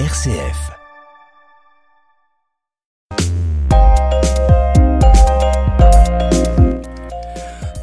RCF.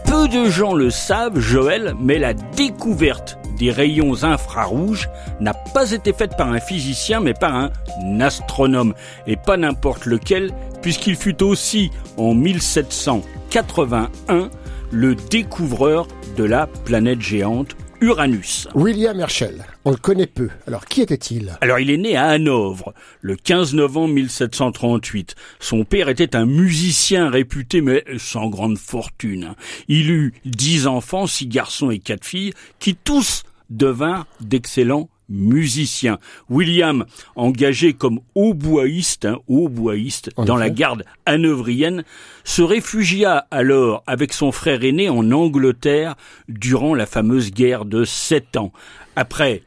Peu de gens le savent, Joël, mais la découverte des rayons infrarouges n'a pas été faite par un physicien, mais par un astronome. Et pas n'importe lequel, puisqu'il fut aussi, en 1781, le découvreur de la planète géante Uranus. William Herschel, on le connaît peu. Alors qui était-il? Alors il est né à Hanovre le 15 novembre 1738. Son père était un musicien réputé mais sans grande fortune. Il eut dix enfants, six garçons et quatre filles, qui tous devinrent d'excellents musicien. William, engagé comme hautboïste, hein, hautboïste dans la garde hanovrienne, se réfugia alors avec son frère aîné en Angleterre durant la fameuse guerre de sept ans. Après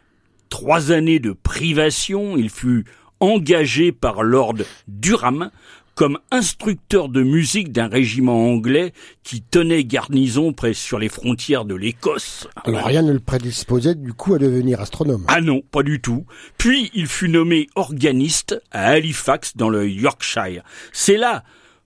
trois années de privation, il fut engagé par Lord Durham comme instructeur de musique d'un régiment anglais qui tenait garnison près sur les frontières de l'Écosse. Alors rien ne le prédisposait du coup à devenir astronome. Ah non, pas du tout. Puis il fut nommé organiste à Halifax dans le Yorkshire. C'est là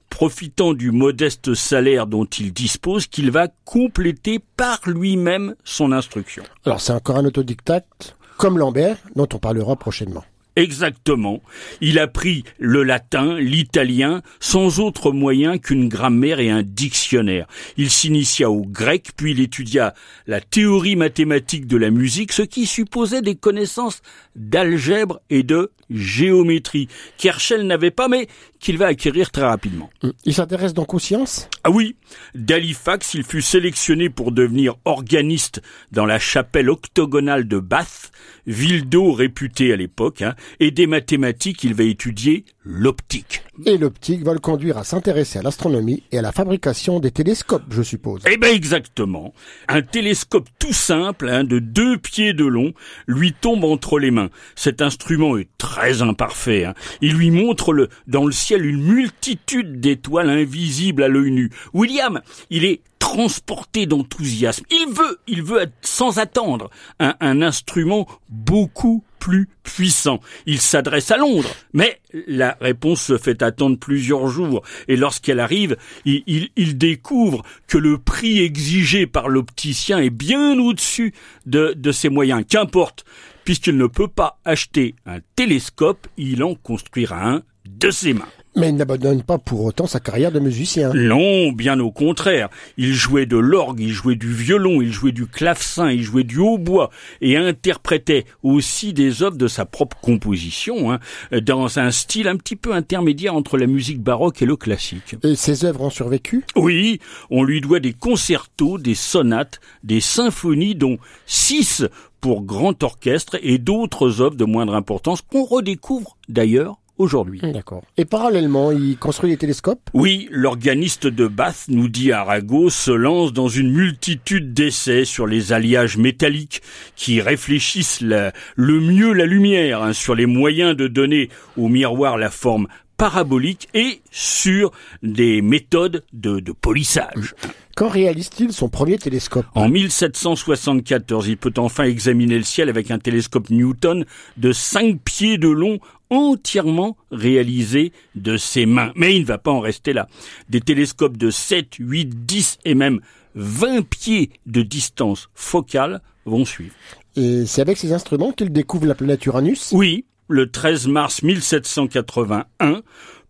profitant du modeste salaire dont il dispose, qu'il va compléter par lui-même son instruction. Alors c'est encore un autodidacte, comme Lambert, dont on parlera prochainement. Exactement. Il apprit le latin, l'italien, sans autre moyen qu'une grammaire et un dictionnaire. Il s'initia au grec, puis il étudia la théorie mathématique de la musique, ce qui supposait des connaissances d'algèbre et de géométrie, qu'Herschel n'avait pas, mais qu'il va acquérir très rapidement. Il s'intéresse donc aux sciences? Ah oui, d'Halifax, il fut sélectionné pour devenir organiste dans la chapelle octogonale de Bath, ville d'eau réputée à l'époque, hein, et des mathématiques, il va étudier l'optique. Et l'optique va le conduire à s'intéresser à l'astronomie et à la fabrication des télescopes, je suppose. Eh ben exactement. Un télescope tout simple, hein, de deux pieds de long, lui tombe entre les mains. Cet instrument est très imparfait. Hein. Il lui montre le, dans le ciel une multitude d'étoiles invisibles à l'œil nu. William, il est transporté d'enthousiasme. Il veut, il veut sans attendre un, un instrument beaucoup plus puissant. Il s'adresse à Londres, mais la réponse se fait attendre plusieurs jours. Et lorsqu'elle arrive, il, découvre que le prix exigé par l'opticien est bien au-dessus de, de ses moyens. Qu'importe, puisqu'il ne peut pas acheter un télescope, il en construira un de ses mains. Mais il n'abandonne pas pour autant sa carrière de musicien. Non, bien au contraire. Il jouait de l'orgue, il jouait du violon, il jouait du clavecin, il jouait du hautbois et interprétait aussi des œuvres de sa propre composition, hein, dans un style un petit peu intermédiaire entre la musique baroque et le classique. Et ses œuvres ont survécu? Oui, on lui doit des concertos, des sonates, des symphonies, dont six pour grand orchestre et d'autres œuvres de moindre importance qu'on redécouvre d'ailleurs aujourd'hui. D'accord. Et parallèlement, il construit des télescopes? Oui, l'organiste de Bath, nous dit Arago, se lance dans une multitude d'essais sur les alliages métalliques qui réfléchissent la, le mieux la lumière, hein, sur les moyens de donner au miroir la forme parabolique et sur des méthodes de, de polissage. Quand réalise-t-il son premier télescope? En 1774, il peut enfin examiner le ciel avec un télescope Newton de 5 pieds de long entièrement réalisé de ses mains. Mais il ne va pas en rester là. Des télescopes de 7, 8, 10 et même 20 pieds de distance focale vont suivre. Et c'est avec ces instruments qu'il découvre la planète Uranus Oui, le 13 mars 1781,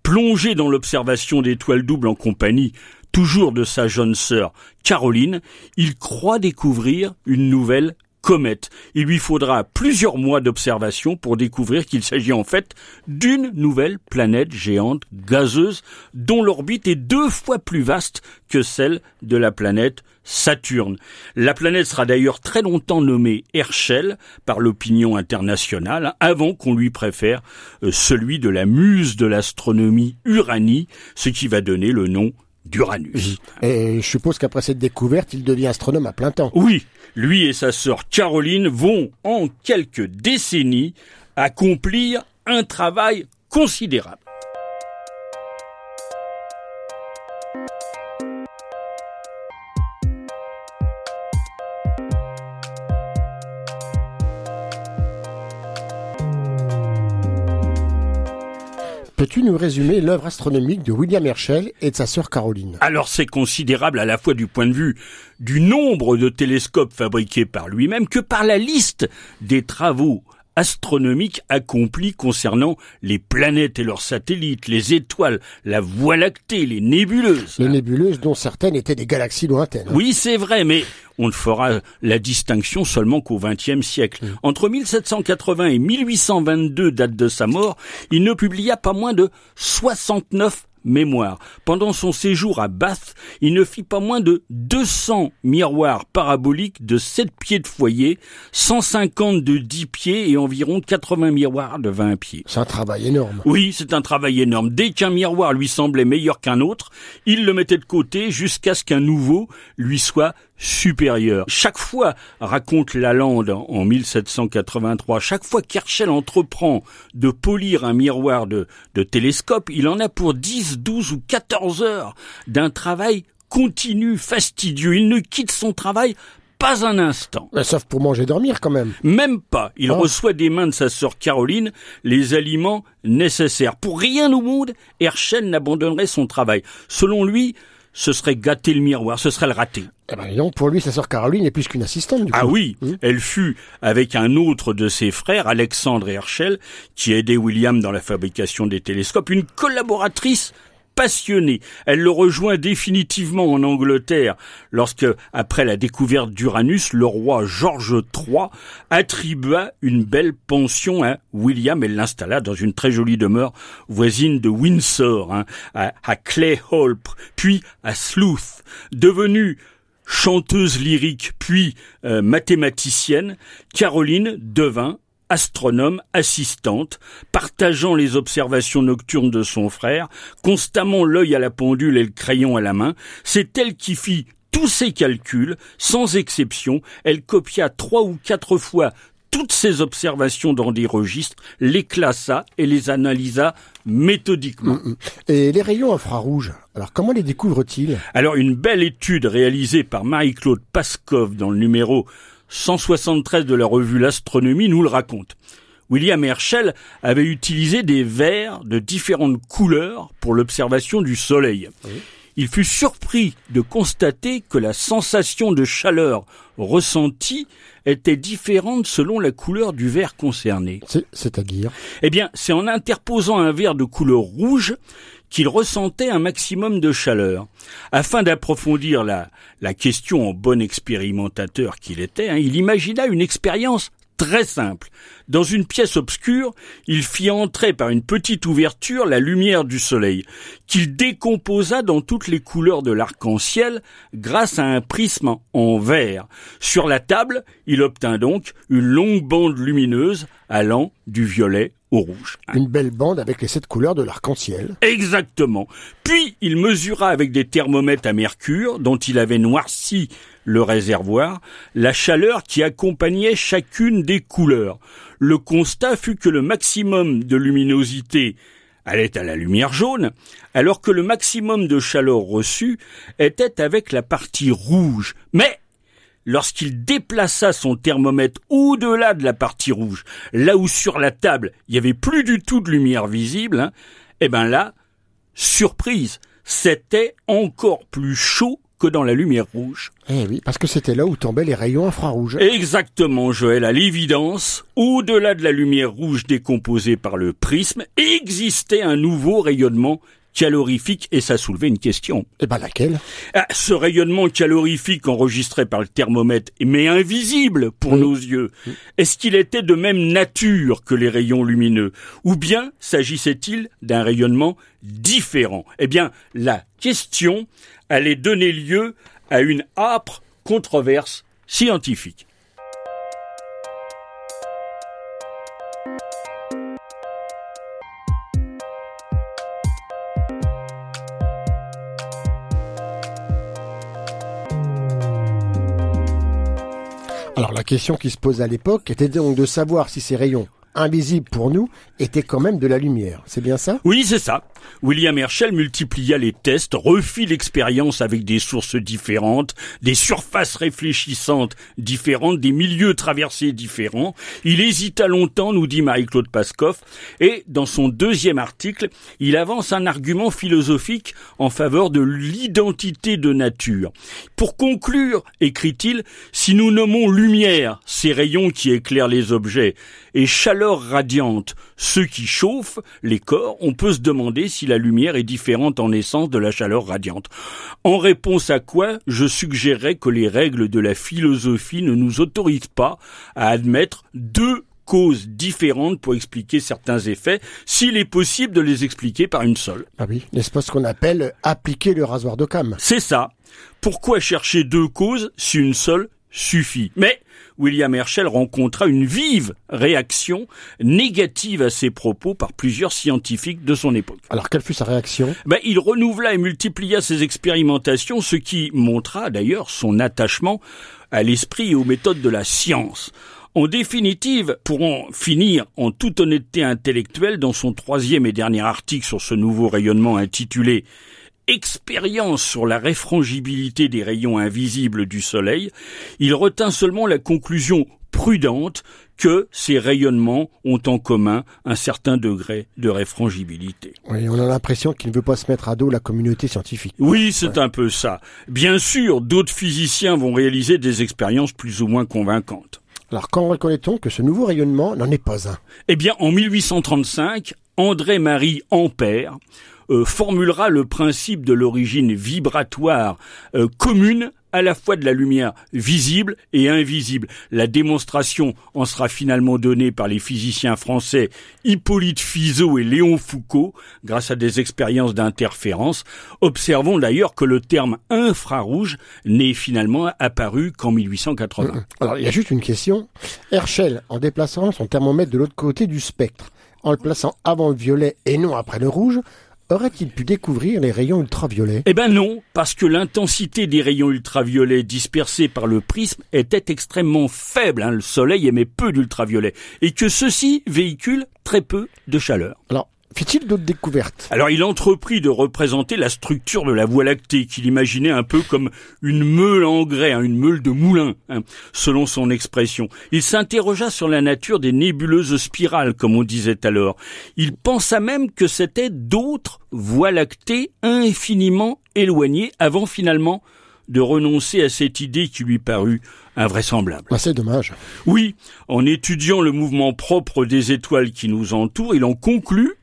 plongé dans l'observation d'étoiles doubles en compagnie toujours de sa jeune sœur Caroline, il croit découvrir une nouvelle comète. Il lui faudra plusieurs mois d'observation pour découvrir qu'il s'agit en fait d'une nouvelle planète géante gazeuse dont l'orbite est deux fois plus vaste que celle de la planète Saturne. La planète sera d'ailleurs très longtemps nommée Herschel par l'opinion internationale avant qu'on lui préfère celui de la muse de l'astronomie Uranie, ce qui va donner le nom d'Uranus. Et je suppose qu'après cette découverte, il devient astronome à plein temps. Oui, lui et sa sœur Caroline vont, en quelques décennies, accomplir un travail considérable. Peux-tu nous résumer l'œuvre astronomique de William Herschel et de sa sœur Caroline? Alors c'est considérable à la fois du point de vue du nombre de télescopes fabriqués par lui-même que par la liste des travaux astronomiques accomplis concernant les planètes et leurs satellites, les étoiles, la Voie lactée, les nébuleuses. Les nébuleuses dont certaines étaient des galaxies lointaines. Oui, c'est vrai, mais on ne fera la distinction seulement qu'au XXe siècle. Mm. Entre 1780 et 1822, date de sa mort, il ne publia pas moins de 69 mémoire. Pendant son séjour à Bath, il ne fit pas moins de 200 miroirs paraboliques de 7 pieds de foyer, 150 de 10 pieds et environ 80 miroirs de 20 pieds. C'est un travail énorme. Oui, c'est un travail énorme. Dès qu'un miroir lui semblait meilleur qu'un autre, il le mettait de côté jusqu'à ce qu'un nouveau lui soit supérieur. Chaque fois, raconte Lalande en 1783, chaque fois qu'Herschel entreprend de polir un miroir de, de télescope, il en a pour 10, 12 ou 14 heures d'un travail continu, fastidieux. Il ne quitte son travail pas un instant. Mais sauf pour manger et dormir quand même. Même pas. Il Oh. reçoit des mains de sa sœur Caroline les aliments nécessaires. Pour rien au monde, Herschel n'abandonnerait son travail. Selon lui, ce serait gâter le miroir, ce serait le rater. Eh ben, donc pour lui, sa sœur Caroline est plus qu'une assistante du coup. Ah oui, Mmh. elle fut avec un autre de ses frères, Alexandre Herschel, qui aidait William dans la fabrication des télescopes, une collaboratrice passionnée. Elle le rejoint définitivement en Angleterre lorsque, après la découverte d'Uranus, le roi George III attribua une belle pension à William et l'installa dans une très jolie demeure voisine de Windsor, hein, à, à puis à Sleuth. Devenue chanteuse lyrique puis euh, mathématicienne, Caroline devint astronome assistante, partageant les observations nocturnes de son frère, constamment l'œil à la pendule et le crayon à la main. C'est elle qui fit tous ses calculs, sans exception. Elle copia trois ou quatre fois toutes ses observations dans des registres, les classa et les analysa méthodiquement. Et les rayons infrarouges, alors comment les découvre-t-il Alors une belle étude réalisée par Marie-Claude Paskov dans le numéro 173 de la revue L'Astronomie nous le raconte. William Herschel avait utilisé des verres de différentes couleurs pour l'observation du Soleil. Il fut surpris de constater que la sensation de chaleur ressentie était différente selon la couleur du verre concerné. C'est- C'est-à-dire? Eh bien, c'est en interposant un verre de couleur rouge qu'il ressentait un maximum de chaleur. Afin d'approfondir la, question en bon expérimentateur qu'il était, hein, il imagina une expérience très simple. Dans une pièce obscure, il fit entrer par une petite ouverture la lumière du soleil, qu'il décomposa dans toutes les couleurs de l'arc-en-ciel grâce à un prisme en verre. Sur la table, il obtint donc une longue bande lumineuse allant du violet au rouge. une belle bande avec les sept couleurs de l'arc-en-ciel. Exactement. Puis il mesura avec des thermomètres à mercure, dont il avait noirci le réservoir, la chaleur qui accompagnait chacune des couleurs. Le constat fut que le maximum de luminosité allait à la lumière jaune, alors que le maximum de chaleur reçue était avec la partie rouge. Mais lorsqu'il déplaça son thermomètre au-delà de la partie rouge, là où sur la table il y avait plus du tout de lumière visible, hein, eh ben là, surprise, c'était encore plus chaud que dans la lumière rouge. Eh oui, parce que c'était là où tombaient les rayons infrarouges. Exactement, Joël, à l'évidence, au-delà de la lumière rouge décomposée par le prisme, existait un nouveau rayonnement calorifique et ça soulevait une question. Eh ben laquelle? Ah, ce rayonnement calorifique enregistré par le thermomètre, mais invisible pour nos yeux, est-ce qu'il était de même nature que les rayons lumineux? Ou bien s'agissait-il d'un rayonnement différent? Eh bien, la question allait donner lieu à une âpre controverse scientifique. Alors la question qui se pose à l'époque était donc de savoir si ces rayons invisibles pour nous étaient quand même de la lumière. C'est bien ça? Oui, c'est ça. William Herschel multiplia les tests, refit l'expérience avec des sources différentes, des surfaces réfléchissantes différentes, des milieux traversés différents. Il hésita longtemps, nous dit Marie-Claude Pascoff, et dans son deuxième article, il avance un argument philosophique en faveur de l'identité de nature. Pour conclure, écrit-il, si nous nommons lumière ces rayons qui éclairent les objets, et chaleur radiante ceux qui chauffent les corps, on peut se demander si la lumière est différente en essence de la chaleur radiante. En réponse à quoi, je suggérerais que les règles de la philosophie ne nous autorisent pas à admettre deux causes différentes pour expliquer certains effets, s'il est possible de les expliquer par une seule. Ah oui, n'est-ce pas ce qu'on appelle appliquer le rasoir d'Occam C'est ça. Pourquoi chercher deux causes si une seule suffit Mais William Herschel rencontra une vive réaction négative à ses propos par plusieurs scientifiques de son époque. Alors quelle fut sa réaction? Ben, Il renouvela et multiplia ses expérimentations, ce qui montra d'ailleurs son attachement à l'esprit et aux méthodes de la science. En définitive, pour en finir en toute honnêteté intellectuelle, dans son troisième et dernier article sur ce nouveau rayonnement intitulé expérience sur la réfrangibilité des rayons invisibles du Soleil, il retint seulement la conclusion prudente que ces rayonnements ont en commun un certain degré de réfrangibilité. Oui, on a l'impression qu'il ne veut pas se mettre à dos la communauté scientifique. Oui, c'est un peu ça. Bien sûr, d'autres physiciens vont réaliser des expériences plus ou moins convaincantes. Alors quand reconnaît-on que ce nouveau rayonnement n'en est pas un? Eh bien, en 1835, André-Marie Ampère euh, formulera le principe de l'origine vibratoire euh, commune à la fois de la lumière visible et invisible. La démonstration en sera finalement donnée par les physiciens français Hippolyte Fizeau et Léon Foucault grâce à des expériences d'interférence. Observons d'ailleurs que le terme infrarouge n'est finalement apparu qu'en 1880. Alors il y a juste une question. Herschel, en déplaçant son thermomètre de l'autre côté du spectre, en le plaçant avant le violet et non après le rouge, aurait-il pu découvrir les rayons ultraviolets? Eh ben non, parce que l'intensité des rayons ultraviolets dispersés par le prisme était extrêmement faible. Hein. Le Soleil émet peu d'ultraviolets et que ceux-ci véhiculent très peu de chaleur. Alors, Fit-il d'autres découvertes? Alors il entreprit de représenter la structure de la Voie lactée, qu'il imaginait un peu comme une meule en grès, hein, une meule de moulin, hein, selon son expression. Il s'interrogea sur la nature des nébuleuses spirales, comme on disait alors. Il pensa même que c'était d'autres Voies lactées infiniment éloignées, avant finalement de renoncer à cette idée qui lui parut invraisemblable. Bah, c'est dommage. Oui, en étudiant le mouvement propre des étoiles qui nous entourent, il en conclut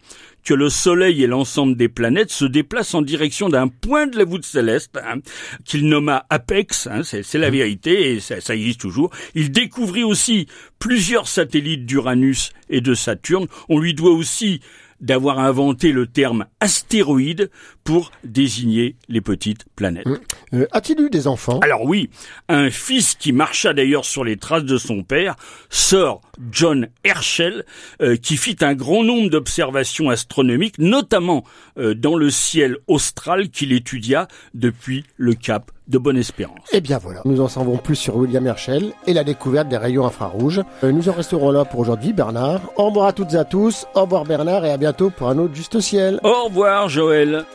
que le Soleil et l'ensemble des planètes se déplacent en direction d'un point de la voûte céleste hein, qu'il nomma Apex, hein, c'est la vérité et ça, ça existe toujours. Il découvrit aussi plusieurs satellites d'Uranus et de Saturne. On lui doit aussi d'avoir inventé le terme astéroïde pour désigner les petites planètes. Hum. Euh, a-t-il eu des enfants? Alors oui, un fils qui marcha d'ailleurs sur les traces de son père, Sir John Herschel, euh, qui fit un grand nombre d'observations astronomiques, notamment euh, dans le ciel austral qu'il étudia depuis le cap de Bonne-Espérance. Eh bien voilà, nous en savons plus sur William Herschel et la découverte des rayons infrarouges. nous en resterons là pour aujourd'hui, Bernard. Au revoir à toutes et à tous, au revoir Bernard et à bientôt pour un autre Juste Ciel. Au revoir Joël.